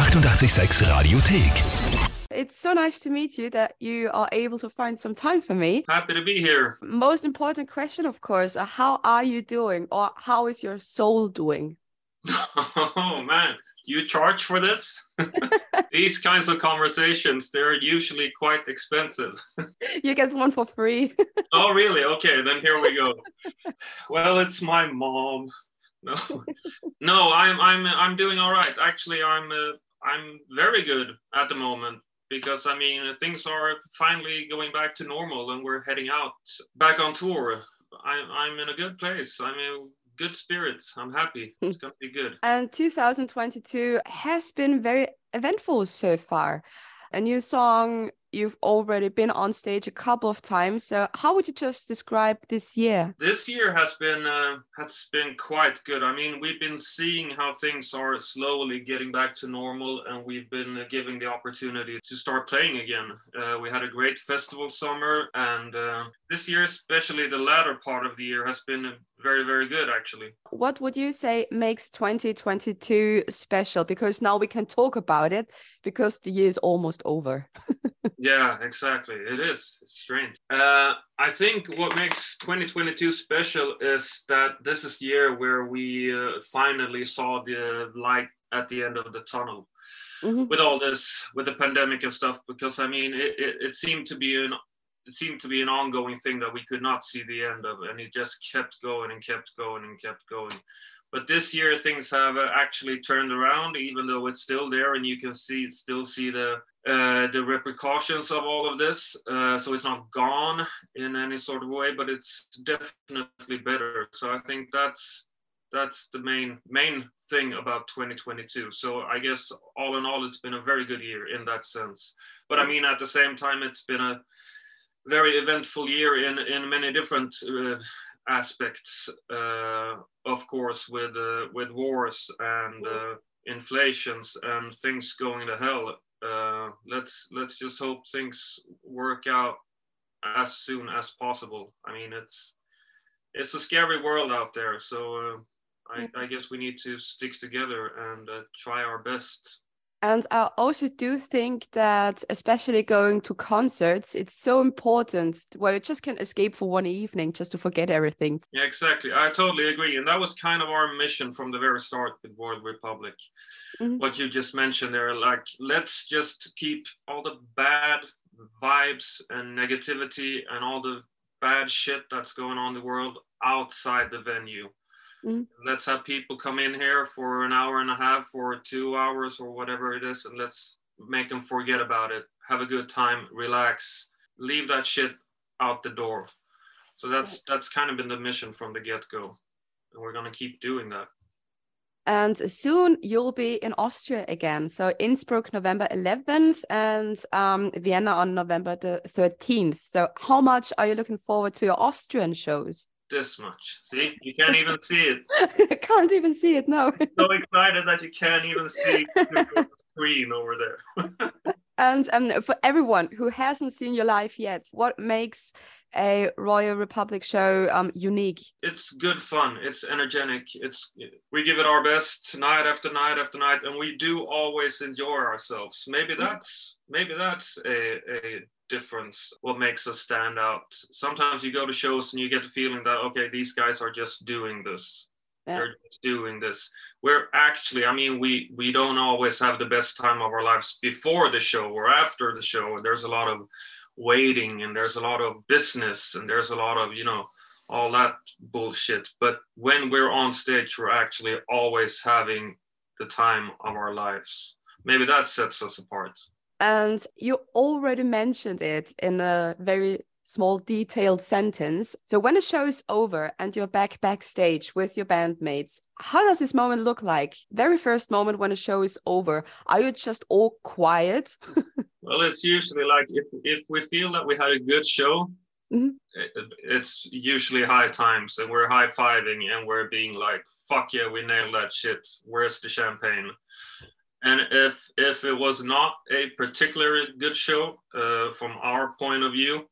886 Radiothek. It's so nice to meet you that you are able to find some time for me. Happy to be here. Most important question, of course, uh, how are you doing or how is your soul doing? Oh man, you charge for this? These kinds of conversations, they're usually quite expensive. You get one for free. oh really? Okay, then here we go. Well, it's my mom. No, no, I'm I'm I'm doing all right. Actually, I'm uh, I'm very good at the moment because I mean things are finally going back to normal and we're heading out back on tour. I'm I'm in a good place. I'm in good spirits. I'm happy. It's gonna be good. And 2022 has been very eventful so far. A new song, you've already been on stage a couple of times. So, how would you just describe this year? This year has been uh, has been quite good. I mean, we've been seeing how things are slowly getting back to normal, and we've been uh, giving the opportunity to start playing again. Uh, we had a great festival summer, and uh, this year, especially the latter part of the year, has been very very good actually. What would you say makes 2022 special? Because now we can talk about it because the year is almost over. Yeah, exactly. It is. It's strange. Uh, I think what makes 2022 special is that this is the year where we uh, finally saw the light at the end of the tunnel. Mhm. With all this, with the pandemic and stuff, because I mean, it, it, it seemed to be an it seemed to be an ongoing thing that we could not see the end of, and it just kept going and kept going and kept going. But this year, things have uh, actually turned around, even though it's still there, and you can see still see the uh, the repercussions of all of this. Uh, so it's not gone in any sort of way, but it's definitely better. So I think that's that's the main main thing about 2022. So I guess all in all, it's been a very good year in that sense. But I mean, at the same time, it's been a very eventful year in in many different uh, aspects. Uh, of course, with uh, with wars and inflations and things going to hell. Uh, let's let's just hope things work out as soon as possible. I mean, it's it's a scary world out there, so uh, I, I guess we need to stick together and uh, try our best. And I also do think that, especially going to concerts, it's so important where you just can escape for one evening just to forget everything. Yeah, exactly. I totally agree, and that was kind of our mission from the very start with Royal Republic. Mhm. What you just mentioned there, like let's just keep all the bad vibes and negativity and all the bad shit that's going on in the world outside the venue. Mhm. Let's have people come in here for an hour and a half or two hours or whatever it is, and let's make them forget about it, have a good time, relax, leave that shit out the door. So that's that's kind of been the mission from the get go, and we're gonna keep doing that. And soon you'll be in Austria again. So Innsbruck, November 11th, and um, Vienna on November the 13th. So, how much are you looking forward to your Austrian shows? This much. See, you can't even see it. I can't even see it now. So excited that you can't even see the screen over there. And um, for everyone who hasn't seen your live yet, what makes a Royal Republic show um, unique? it's good fun. It's energetic. It's we give it our best night after night after night, and we do always enjoy ourselves. Maybe that's maybe that's a, a difference. What makes us stand out? Sometimes you go to shows and you get the feeling that okay, these guys are just doing this. Yeah. They're just doing this. We're actually, I mean, we we don't always have the best time of our lives before the show or after the show. And there's a lot of waiting and there's a lot of business and there's a lot of you know all that bullshit. But when we're on stage, we're actually always having the time of our lives. Maybe that sets us apart. And you already mentioned it in a very small, detailed sentence. So, when the show is over and you're back backstage with your bandmates, how does this moment look like? Very first moment when the show is over, are you just all quiet? Well, it's usually like if if we feel that we had a good show, Mhm. it- it's usually high times and we're high fiving and we're being like, "Fuck yeah, we nailed that shit. Where's the champagne?" And if if it was not a particularly good show uh, from our point of view,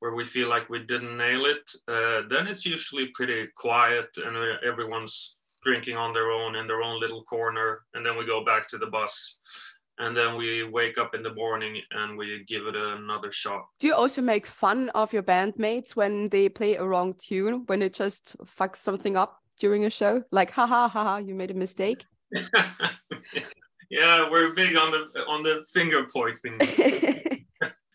where we feel like we didn't nail it, uh, then it's usually pretty quiet and everyone's drinking on their own in their own little corner, and then we go back to the bus. And then we wake up in the morning and we give it another shot. Do you also make fun of your bandmates when they play a wrong tune, when it just fucks something up during a show? Like, ha ha ha ha, you made a mistake. yeah, we're big on the on the finger pointing.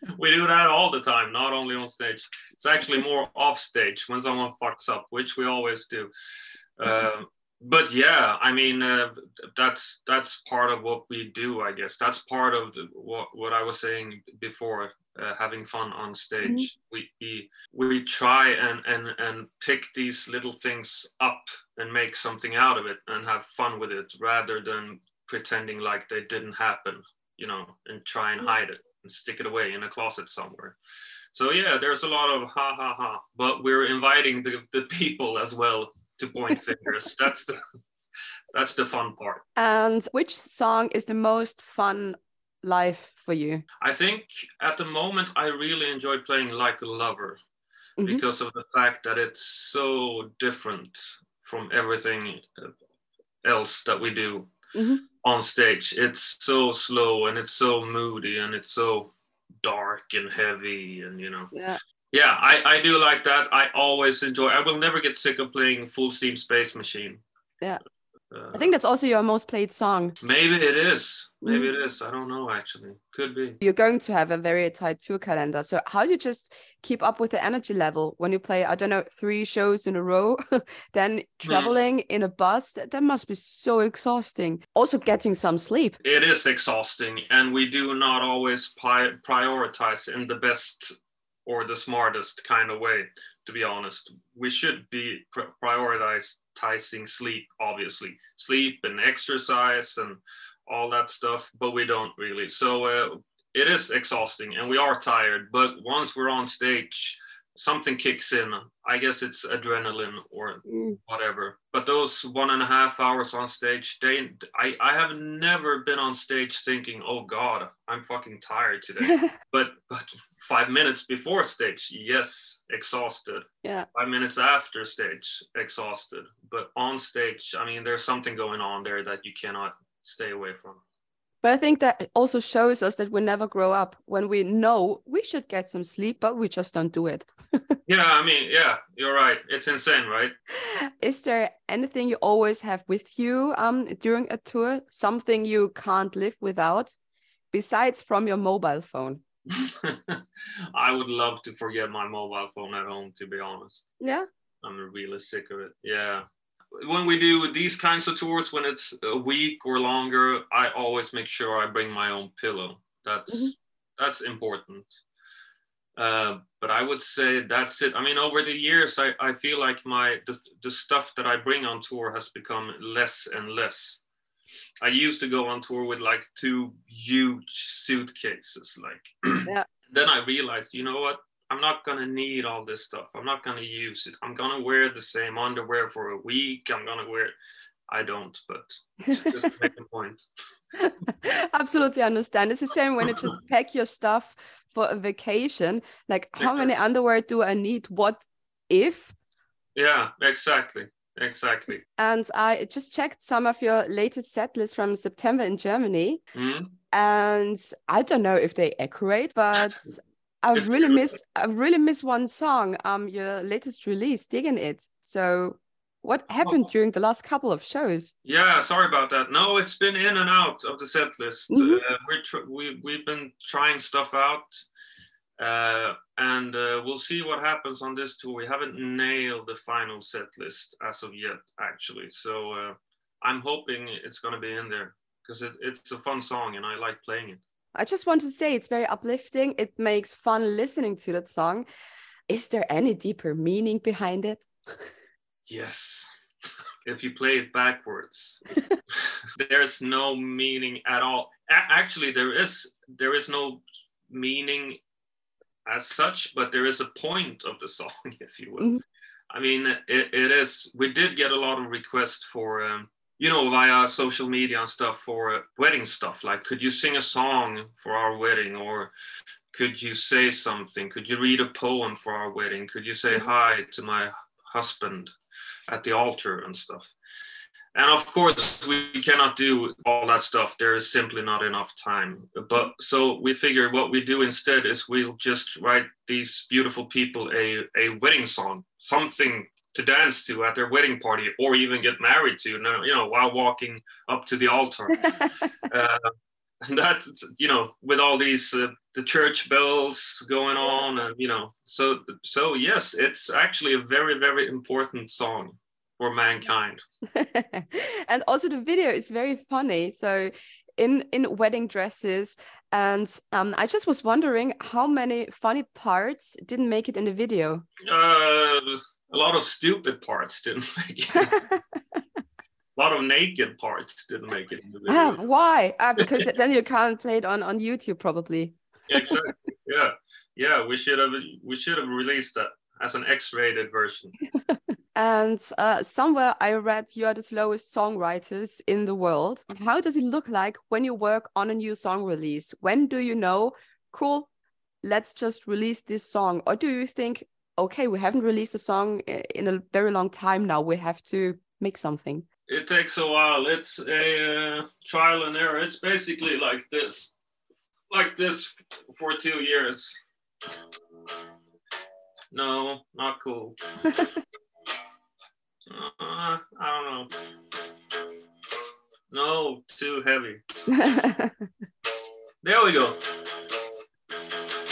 we do that all the time, not only on stage. It's actually more off stage when someone fucks up, which we always do. Uh, but yeah, I mean uh, that's that's part of what we do, I guess. That's part of the, what what I was saying before, uh, having fun on stage. Mm-hmm. We, we we try and and and pick these little things up and make something out of it and have fun with it, rather than pretending like they didn't happen, you know, and try and mm-hmm. hide it and stick it away in a closet somewhere. So yeah, there's a lot of ha ha ha, but we're inviting the, the people as well to point fingers. that's the that's the fun part. And which song is the most fun live for you? I think at the moment I really enjoy playing Like a Lover mm-hmm. because of the fact that it's so different from everything else that we do mm-hmm. on stage. It's so slow and it's so moody and it's so dark and heavy and you know. Yeah. Yeah, I, I do like that. I always enjoy. I will never get sick of playing Full Steam Space Machine. Yeah. I think that's also your most played song. Maybe it is. Maybe mm. it is. I don't know actually. Could be. You're going to have a very tight tour calendar. So how do you just keep up with the energy level when you play, I don't know, three shows in a row, then hmm. traveling mm. in a bus? That must be so exhausting. Also getting some sleep. It is exhausting. And we do not always pri- prioritize in the best or the smartest kind of way, to be honest. We should be pr- prioritizing sleep, obviously, sleep and exercise and all that stuff, but we don't really. So uh, it is exhausting and we are tired, but once we're on stage, something kicks in. I guess it's adrenaline or mm. whatever. But those one and a half hours on stage, they I, I have never been on stage thinking, oh God, I'm fucking tired today. but but five minutes before stage, yes, exhausted. Yeah. Five minutes after stage, exhausted. But on stage, I mean there's something going on there that you cannot stay away from. But I think that also shows us that we never grow up when we know we should get some sleep, but we just don't do it. Yeah, I mean, yeah, you're right. It's insane, right? Is there anything you always have with you um, during a tour? Something you can't live without, besides from your mobile phone? I would love to forget my mobile phone at home, to be honest. Yeah. I'm really sick of it. Yeah when we do these kinds of tours, when it's a week or longer, I always make sure I bring my own pillow. That's mm-hmm. that's important. Uh, but I would say that's it. I mean, over the years, I, I feel like my the, the stuff that I bring on tour has become less and less. I used to go on tour with like two huge suitcases, like. yeah. Then I realized, you know what? I'm not gonna need all this stuff. I'm not gonna use it. I'm gonna wear the same underwear for a week. I'm gonna wear. I don't, but make a point. Absolutely understand. It's the same when you just pack your stuff for a vacation. Like, how many underwear do I need? What if? Yeah, exactly. Exactly. And I just checked some of your latest set lists from September in Germany. Mm-hmm. And I don't know if they accurate, but I really miss I really miss one song, um, your latest release, Digging It. So what happened oh. during the last couple of shows? Yeah, sorry about that. No, it's been in and out of the set list. Mm-hmm. Uh, we're we, we've been trying stuff out, uh, and uh, we'll see what happens on this tour. We haven't nailed the final set list as of yet, actually. So uh, I'm hoping it's going to be in there because it, it's a fun song and I like playing it. I just want to say it's very uplifting. It makes fun listening to that song. Is there any deeper meaning behind it? Yes. If you play it backwards, there's no meaning at all. A- actually, there is there is no meaning as such, but there is a point of the song, if you will. Mm-hmm. I mean, it, it is. We did get a lot of requests for um, you know, via social media and stuff for wedding stuff. Like, could you sing a song for our wedding? Or could you say something? Could you read a poem for our wedding? Could you say mm-hmm. hi to my husband at the altar and stuff? and of course we cannot do all that stuff. There is simply not enough time. But so we figure what we do instead is we'll just write these beautiful people a, a wedding song something to dance to at their wedding party or even get married to you know while walking up to the altar. Uh, and that you know with all these uh, the church bells going on and you know so so yes it's actually a very very important song for mankind. And also the video is very funny. So in in wedding dresses and um, i just was wondering how many funny parts didn't make it in the video? Uh, a lot of stupid parts didn't make it a lot of naked parts didn't make it in the video. Ah, why? Ah, because then you can't play it on on YouTube probably. exactly. Yeah, yeah. We should have we should have released that as an X-rated version. and uh, somewhere I read you are the slowest songwriters in the world. How does it look like when you work on a new song release? When do you know? Cool. Let's just release this song, or do you think, okay, we haven't released a song in a very long time now. We have to make something it takes a while. It's a uh, trial and error. It's basically like this, like this for two years. No, not cool. uh, I don't know. No, too heavy. there we go.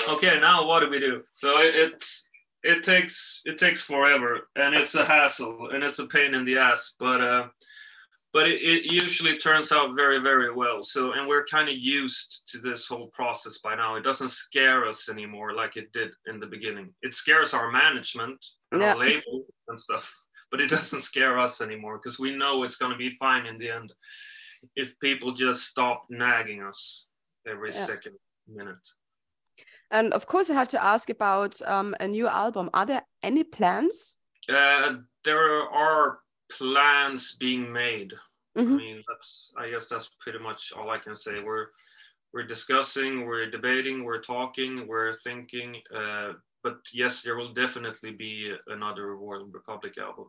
Okay, now what do we do? So it, it's it takes it takes forever and it's a hassle and it's a pain in the ass but uh but it, it usually turns out very very well so and we're kind of used to this whole process by now it doesn't scare us anymore like it did in the beginning it scares our management and yeah. our label and stuff but it doesn't scare us anymore because we know it's going to be fine in the end if people just stop nagging us every yeah. second minute and of course, I have to ask about um, a new album. Are there any plans? Uh, there are plans being made. Mm -hmm. I mm-hmm. mean, that's I guess that's pretty much all I can say. We're we're discussing, we're debating, we're talking, we're thinking. Uh, but yes, there will definitely be another Royal Republic album.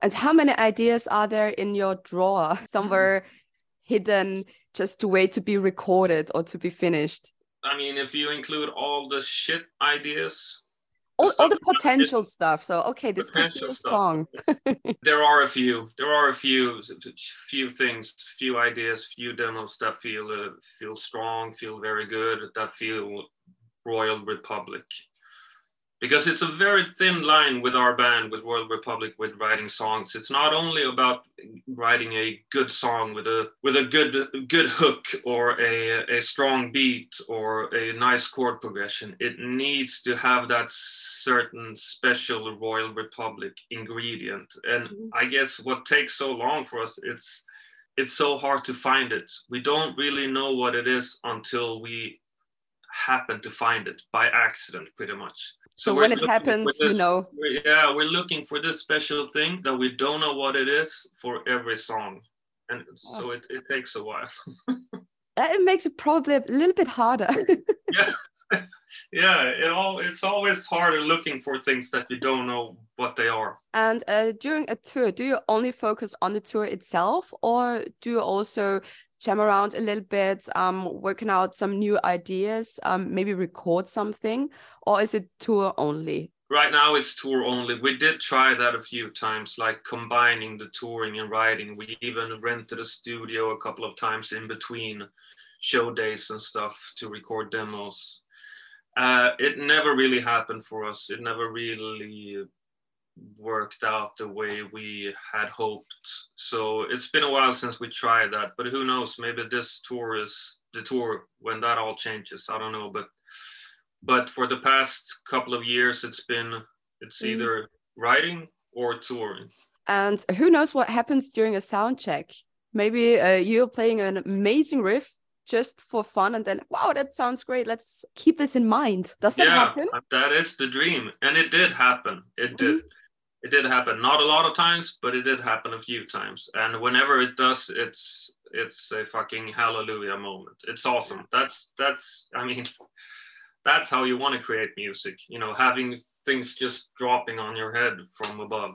And how many ideas are there in your drawer somewhere mm -hmm. hidden just to wait to be recorded or to be finished? I mean, if you include all the shit ideas, all, all the potential stuff. So okay, this could be a song. there are a few. There are a few, few things, few ideas, few demos that feel uh, feel strong, feel very good, that feel Royal Republic because it's a very thin line with our band with royal republic with writing songs. It's not only about writing a good song with a with a good good hook or a, a strong beat or a nice chord progression. It needs to have that certain special royal republic ingredient. And mm-hmm. i guess what takes so long for us it's it's so hard to find it. We don't really know what it is until we happen to find it by accident pretty much so, so when it happens, you know. Yeah, we're looking for this special thing that we don't know what it is for every song. And so oh. it, it takes a while. it makes it probably a little bit harder. yeah. yeah, it all it's always harder looking for things that you don't know what they are. And uh, during a tour, do you only focus on the tour itself, or do you also jam around a little bit, um, working out some new ideas, um, maybe record something, or is it tour only? Right now it's tour only. We did try that a few times, like combining the touring and writing. We even rented a studio a couple of times in between show days and stuff to record demos. Uh, it never really happened for us. It never really worked out the way we had hoped. So it's been a while since we tried that, but who knows? Maybe this tour is the tour when that all changes. I don't know, but but for the past couple of years, it's been it's mm. either writing or touring. And who knows what happens during a sound check? Maybe uh, you're playing an amazing riff just for fun and then wow that sounds great let's keep this in mind does that yeah, happen that is the dream and it did happen it did mm -hmm it did happen not a lot of times but it did happen a few times. And whenever it does it's it's a fucking hallelujah moment. It's awesome. That's that's i mean that's how you want to create music you know having things just dropping on your head from above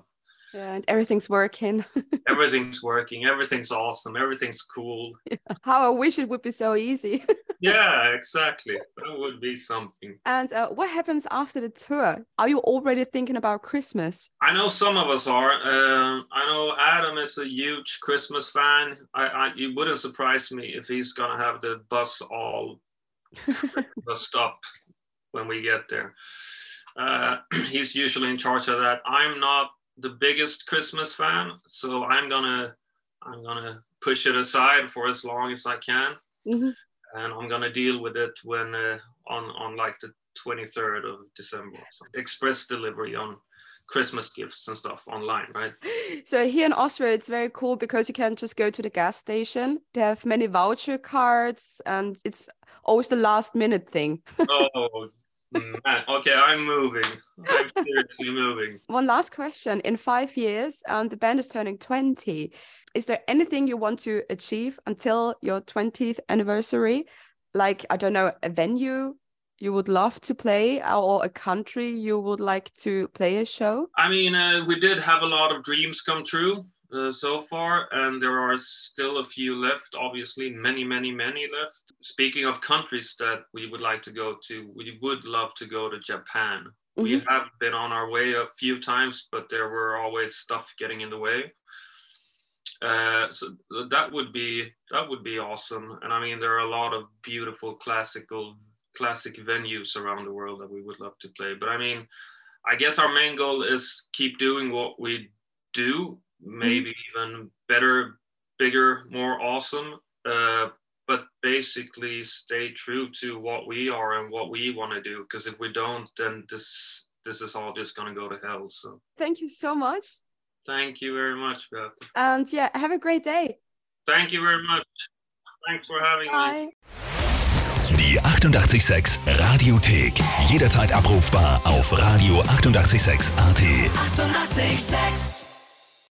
Yeah, and everything's working. everything's working. Everything's awesome. Everything's cool. Yeah. How I wish it would be so easy. yeah, exactly. That would be something. And uh, what happens after the tour? Are you already thinking about Christmas? I know some of us are. Um, I know Adam is a huge Christmas fan. I, I, it wouldn't surprise me if he's gonna have the bus all bus up when we get there. Uh, he's usually in charge of that. I'm not the biggest Christmas fan, so I'm gonna I'm gonna push it aside for as long as I can, mm-hmm. and I'm gonna deal with it when uh, on on like the 23rd of December. So express delivery on Christmas gifts and stuff online, right? So here in Austria, it's very cool because you can just go to the gas station. They have many voucher cards, and it's always the last minute thing. oh, Man, okay, I'm moving. I'm seriously moving. One last question. In five years, um, the band is turning 20. Is there anything you want to achieve until your 20th anniversary? Like, I don't know, a venue you would love to play or a country you would like to play a show? I mean, uh, we did have a lot of dreams come true uh, so far, and there are still a few left. Obviously, many, many, many left. Speaking of countries that we would like to go to, we would love to go to Japan. Mm-hmm. We have been on our way a few times, but there were always stuff getting in the way. Uh, so that would be that would be awesome. And I mean, there are a lot of beautiful classical classic venues around the world that we would love to play. But I mean, I guess our main goal is keep doing what we do maybe mm-hmm. even better, bigger, more awesome. Uh, but basically stay true to what we are and what we want to do. Because if we don't, then this this is all just gonna go to hell. So thank you so much. Thank you very much, Beth. And yeah, have a great day. Thank you very much. Thanks for having Bye. me. Die 886 Radiothek. Jederzeit abrufbar auf radio886.at. 886! 886.